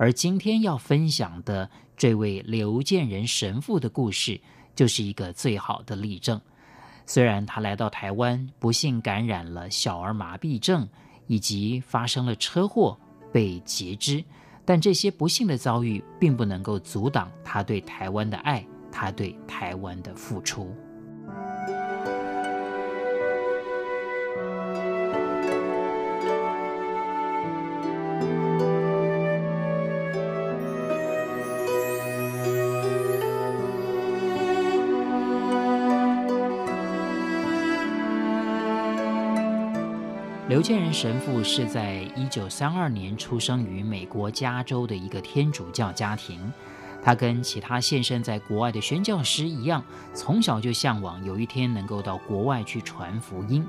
而今天要分享的这位刘建仁神父的故事，就是一个最好的例证。虽然他来到台湾，不幸感染了小儿麻痹症，以及发生了车祸被截肢，但这些不幸的遭遇，并不能够阻挡他对台湾的爱，他对台湾的付出。刘建仁神父是在一九三二年出生于美国加州的一个天主教家庭。他跟其他现身在国外的宣教师一样，从小就向往有一天能够到国外去传福音。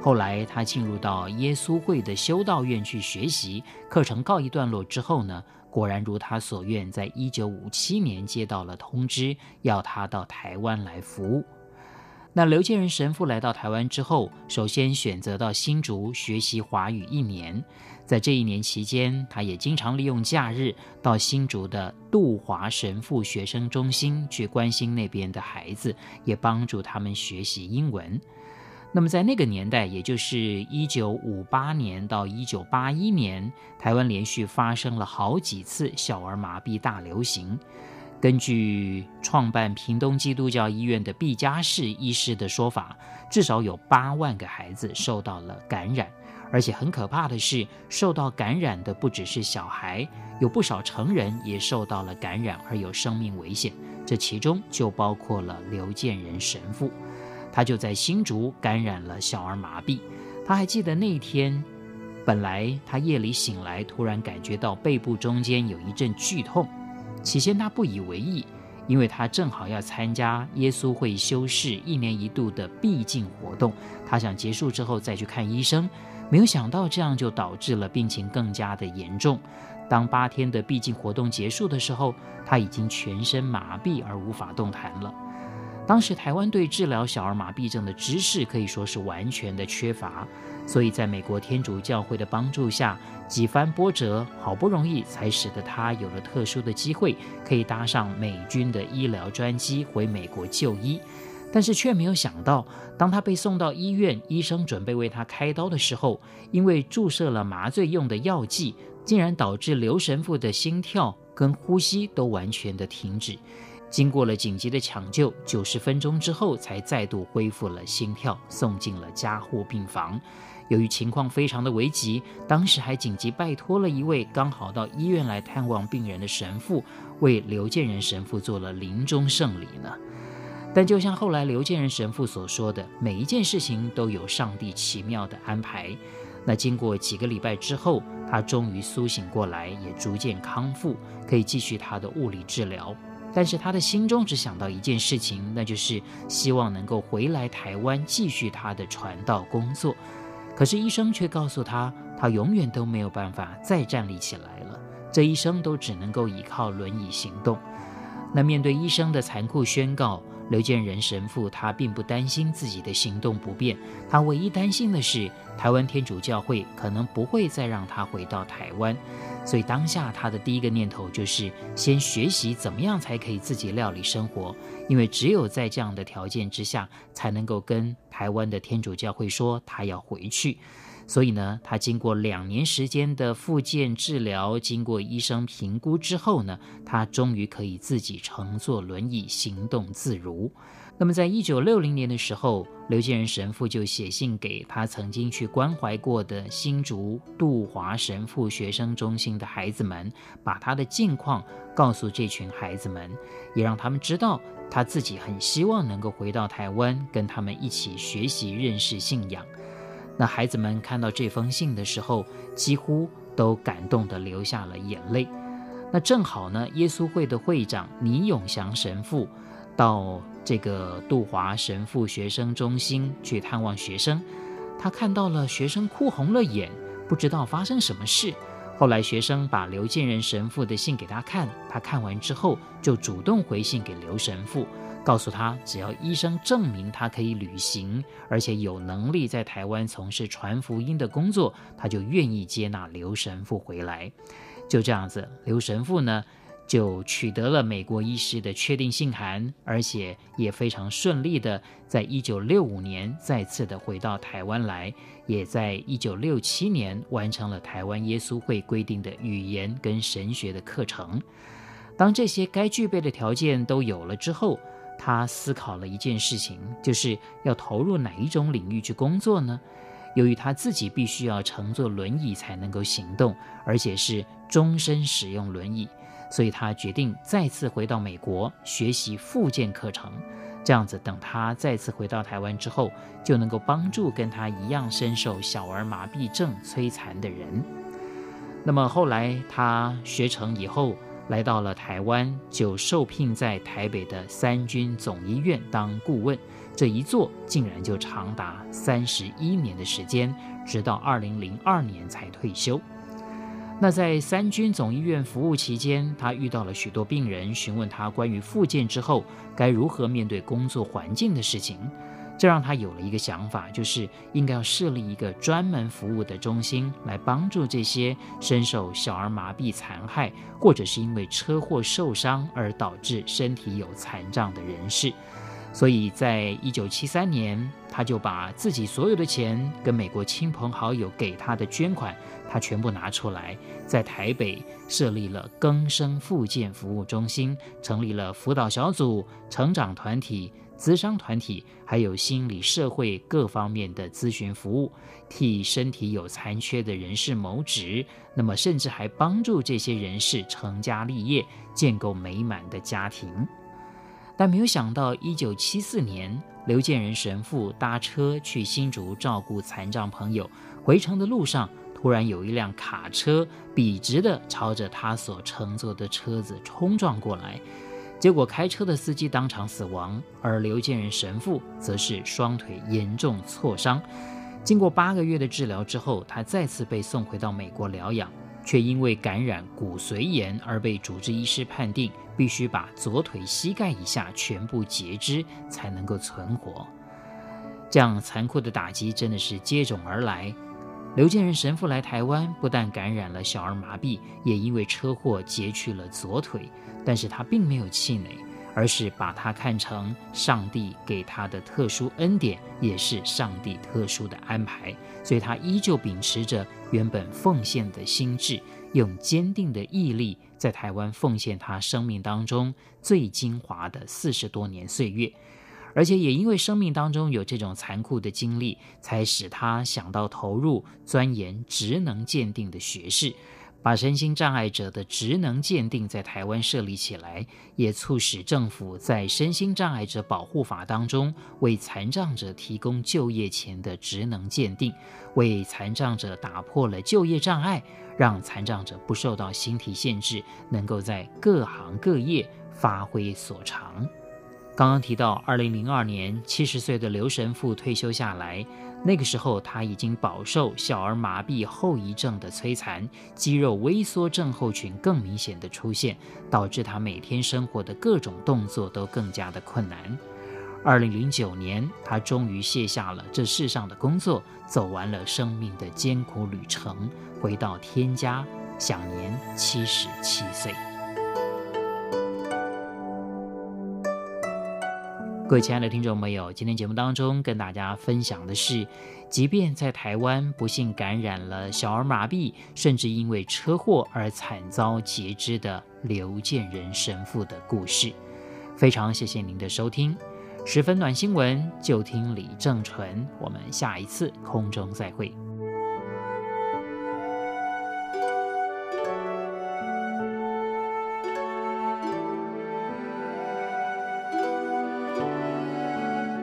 后来他进入到耶稣会的修道院去学习，课程告一段落之后呢，果然如他所愿，在一九五七年接到了通知，要他到台湾来服务。那刘建仁神父来到台湾之后，首先选择到新竹学习华语一年。在这一年期间，他也经常利用假日到新竹的杜华神父学生中心去关心那边的孩子，也帮助他们学习英文。那么在那个年代，也就是一九五八年到一九八一年，台湾连续发生了好几次小儿麻痹大流行。根据创办屏东基督教医院的毕嘉士医师的说法，至少有八万个孩子受到了感染，而且很可怕的是，受到感染的不只是小孩，有不少成人也受到了感染而有生命危险。这其中就包括了刘建仁神父，他就在新竹感染了小儿麻痹。他还记得那天，本来他夜里醒来，突然感觉到背部中间有一阵剧痛。起先他不以为意，因为他正好要参加耶稣会修士一年一度的闭境活动，他想结束之后再去看医生，没有想到这样就导致了病情更加的严重。当八天的闭境活动结束的时候，他已经全身麻痹而无法动弹了。当时台湾对治疗小儿麻痹症的知识可以说是完全的缺乏，所以在美国天主教会的帮助下，几番波折，好不容易才使得他有了特殊的机会，可以搭上美军的医疗专机回美国就医。但是却没有想到，当他被送到医院，医生准备为他开刀的时候，因为注射了麻醉用的药剂，竟然导致刘神父的心跳跟呼吸都完全的停止。经过了紧急的抢救，九十分钟之后才再度恢复了心跳，送进了加护病房。由于情况非常的危急，当时还紧急拜托了一位刚好到医院来探望病人的神父，为刘建仁神父做了临终圣礼呢。但就像后来刘建仁神父所说的，每一件事情都有上帝奇妙的安排。那经过几个礼拜之后，他终于苏醒过来，也逐渐康复，可以继续他的物理治疗。但是他的心中只想到一件事情，那就是希望能够回来台湾继续他的传道工作。可是医生却告诉他，他永远都没有办法再站立起来了，这一生都只能够依靠轮椅行动。那面对医生的残酷宣告，刘建仁神父他并不担心自己的行动不便，他唯一担心的是台湾天主教会可能不会再让他回到台湾。所以当下他的第一个念头就是先学习怎么样才可以自己料理生活，因为只有在这样的条件之下，才能够跟台湾的天主教会说他要回去。所以呢，他经过两年时间的复健治疗，经过医生评估之后呢，他终于可以自己乘坐轮椅行动自如。那么，在一九六零年的时候，刘建仁神父就写信给他曾经去关怀过的新竹杜华神父学生中心的孩子们，把他的近况告诉这群孩子们，也让他们知道他自己很希望能够回到台湾，跟他们一起学习认识信仰。那孩子们看到这封信的时候，几乎都感动得流下了眼泪。那正好呢，耶稣会的会长倪永祥神父到这个杜华神父学生中心去探望学生，他看到了学生哭红了眼，不知道发生什么事。后来学生把刘建仁神父的信给他看，他看完之后就主动回信给刘神父，告诉他只要医生证明他可以旅行，而且有能力在台湾从事传福音的工作，他就愿意接纳刘神父回来。就这样子，刘神父呢就取得了美国医师的确定信函，而且也非常顺利的，在一九六五年再次的回到台湾来，也在一九六七年完成了台湾耶稣会规定的语言跟神学的课程。当这些该具备的条件都有了之后，他思考了一件事情，就是要投入哪一种领域去工作呢？由于他自己必须要乘坐轮椅才能够行动，而且是终身使用轮椅，所以他决定再次回到美国学习复健课程。这样子，等他再次回到台湾之后，就能够帮助跟他一样深受小儿麻痹症摧残的人。那么后来他学成以后，来到了台湾，就受聘在台北的三军总医院当顾问。这一做竟然就长达三十一年的时间，直到二零零二年才退休。那在三军总医院服务期间，他遇到了许多病人询问他关于复健之后该如何面对工作环境的事情，这让他有了一个想法，就是应该要设立一个专门服务的中心，来帮助这些深受小儿麻痹残害，或者是因为车祸受伤而导致身体有残障的人士。所以在一九七三年，他就把自己所有的钱跟美国亲朋好友给他的捐款，他全部拿出来，在台北设立了更生复健服务中心，成立了辅导小组、成长团体、咨商团体，还有心理社会各方面的咨询服务，替身体有残缺的人士谋职，那么甚至还帮助这些人士成家立业，建构美满的家庭。但没有想到，一九七四年，刘建仁神父搭车去新竹照顾残障朋友，回程的路上，突然有一辆卡车笔直地朝着他所乘坐的车子冲撞过来，结果开车的司机当场死亡，而刘建仁神父则是双腿严重挫伤。经过八个月的治疗之后，他再次被送回到美国疗养。却因为感染骨髓炎而被主治医师判定必须把左腿膝盖以下全部截肢才能够存活。这样残酷的打击真的是接踵而来。刘建仁神父来台湾，不但感染了小儿麻痹，也因为车祸截去了左腿，但是他并没有气馁。而是把它看成上帝给他的特殊恩典，也是上帝特殊的安排，所以他依旧秉持着原本奉献的心志，用坚定的毅力，在台湾奉献他生命当中最精华的四十多年岁月，而且也因为生命当中有这种残酷的经历，才使他想到投入钻研职能鉴定的学士。把身心障碍者的职能鉴定在台湾设立起来，也促使政府在《身心障碍者保护法》当中为残障者提供就业前的职能鉴定，为残障者打破了就业障碍，让残障者不受到形体限制，能够在各行各业发挥所长。刚刚提到，二零零二年七十岁的刘神父退休下来。那个时候，他已经饱受小儿麻痹后遗症的摧残，肌肉萎缩症候群更明显的出现，导致他每天生活的各种动作都更加的困难。二零零九年，他终于卸下了这世上的工作，走完了生命的艰苦旅程，回到天家，享年七十七岁。各位亲爱的听众朋友，今天节目当中跟大家分享的是，即便在台湾不幸感染了小儿麻痹，甚至因为车祸而惨遭截肢的刘建仁神父的故事。非常谢谢您的收听，十分暖新闻就听李正淳，我们下一次空中再会。